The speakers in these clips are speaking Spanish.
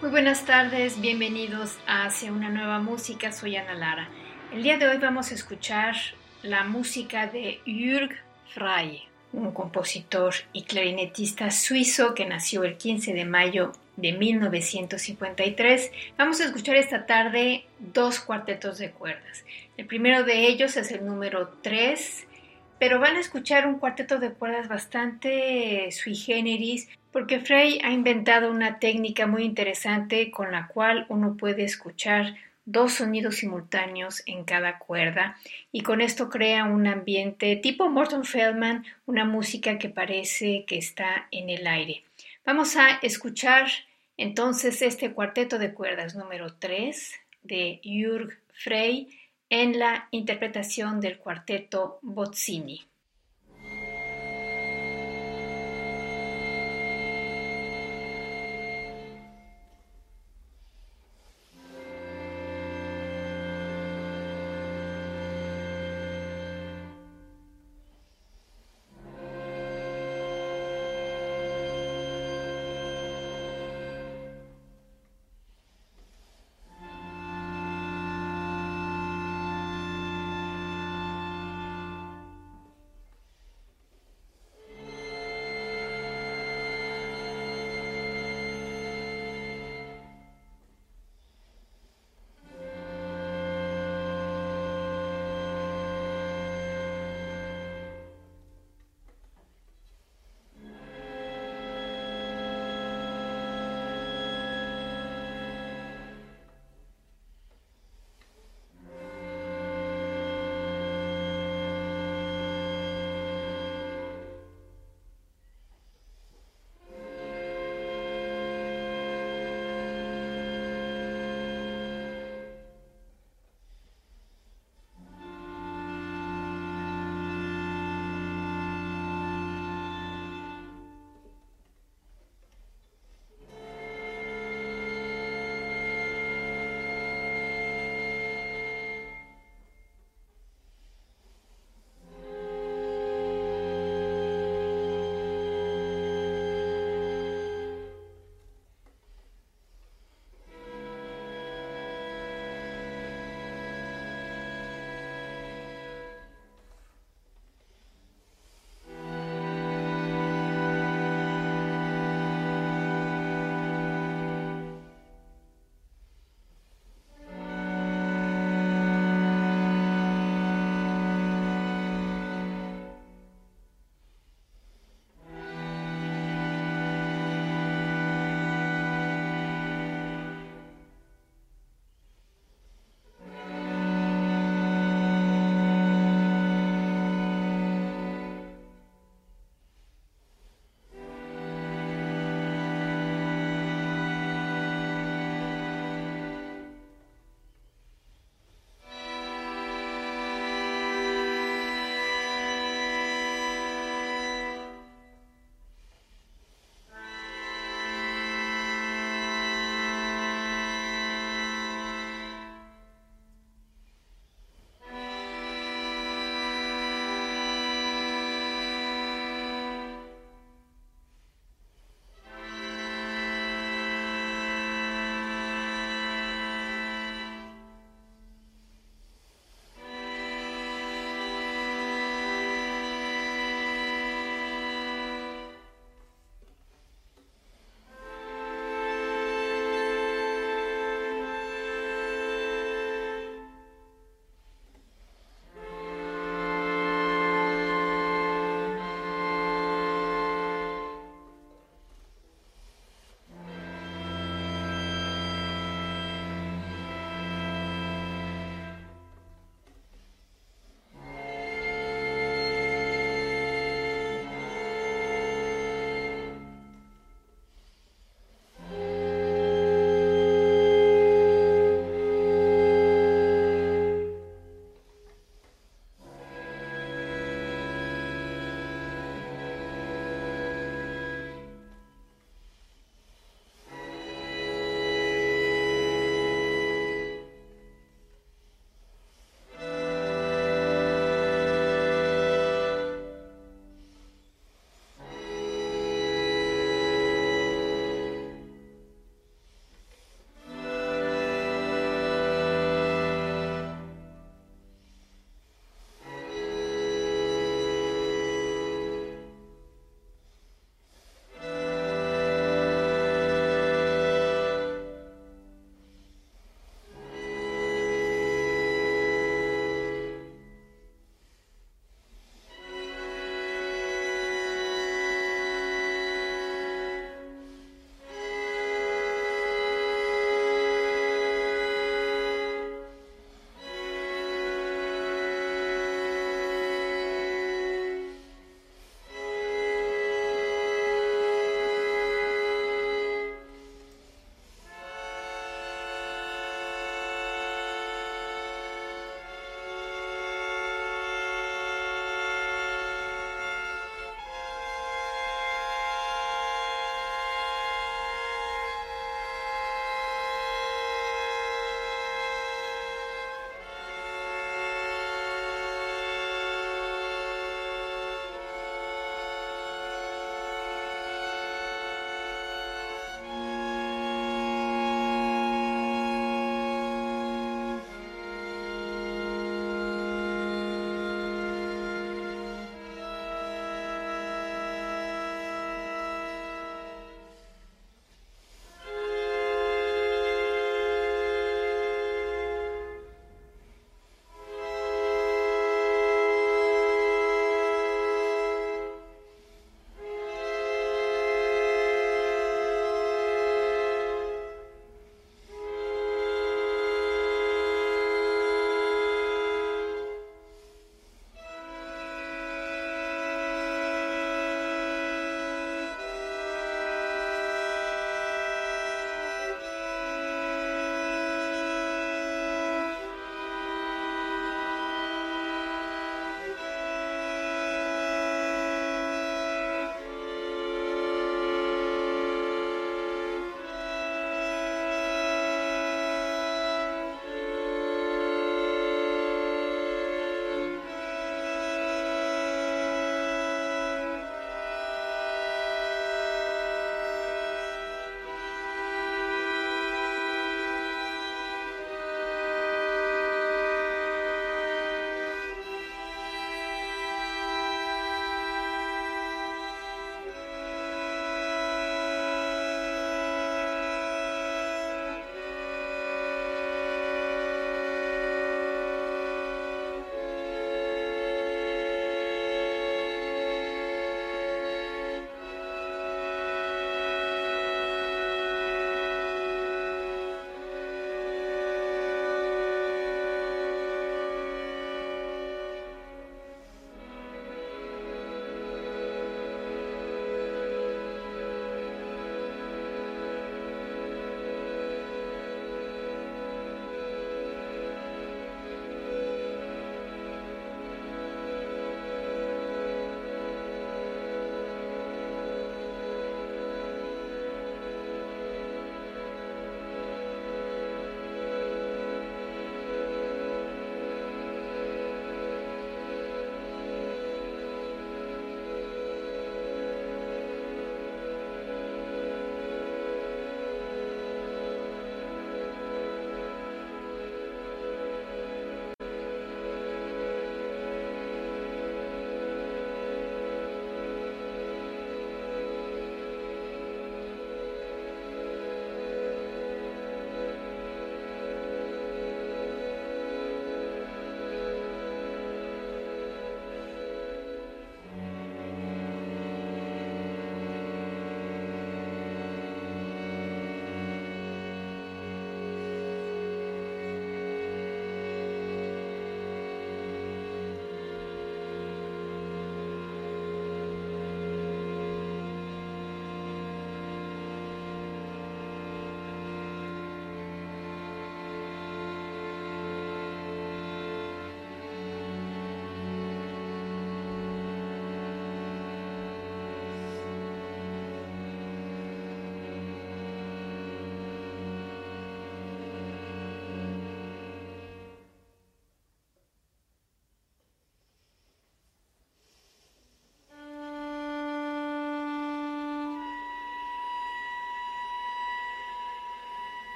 Muy buenas tardes, bienvenidos a Hacia una nueva música, soy Ana Lara. El día de hoy vamos a escuchar la música de Jürg Frey, un compositor y clarinetista suizo que nació el 15 de mayo de 1953. Vamos a escuchar esta tarde dos cuartetos de cuerdas. El primero de ellos es el número 3, pero van a escuchar un cuarteto de cuerdas bastante sui generis porque Frey ha inventado una técnica muy interesante con la cual uno puede escuchar dos sonidos simultáneos en cada cuerda y con esto crea un ambiente tipo Morton Feldman, una música que parece que está en el aire. Vamos a escuchar entonces este cuarteto de cuerdas número 3 de Jürg Frey en la interpretación del cuarteto Bozzini.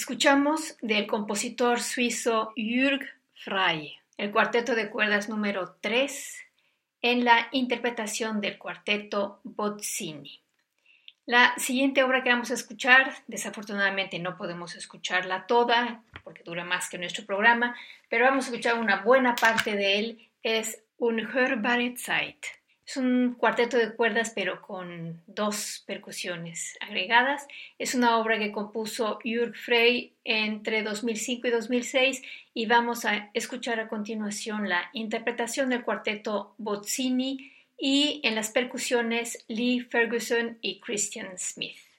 Escuchamos del compositor suizo Jürg Frey, el cuarteto de cuerdas número 3 en la interpretación del cuarteto Bozzini. La siguiente obra que vamos a escuchar, desafortunadamente no podemos escucharla toda porque dura más que nuestro programa, pero vamos a escuchar una buena parte de él, es Unhörbare Zeit. Es un cuarteto de cuerdas pero con dos percusiones agregadas. Es una obra que compuso Jürg Frey entre 2005 y 2006 y vamos a escuchar a continuación la interpretación del cuarteto Bozzini y en las percusiones Lee Ferguson y Christian Smith.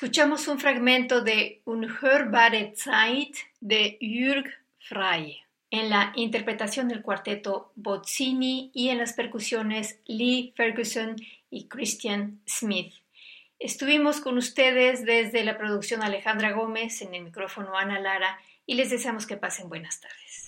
Escuchamos un fragmento de Unhörbare Zeit de Jürg Frey en la interpretación del cuarteto Bozzini y en las percusiones Lee Ferguson y Christian Smith. Estuvimos con ustedes desde la producción Alejandra Gómez, en el micrófono Ana Lara, y les deseamos que pasen buenas tardes.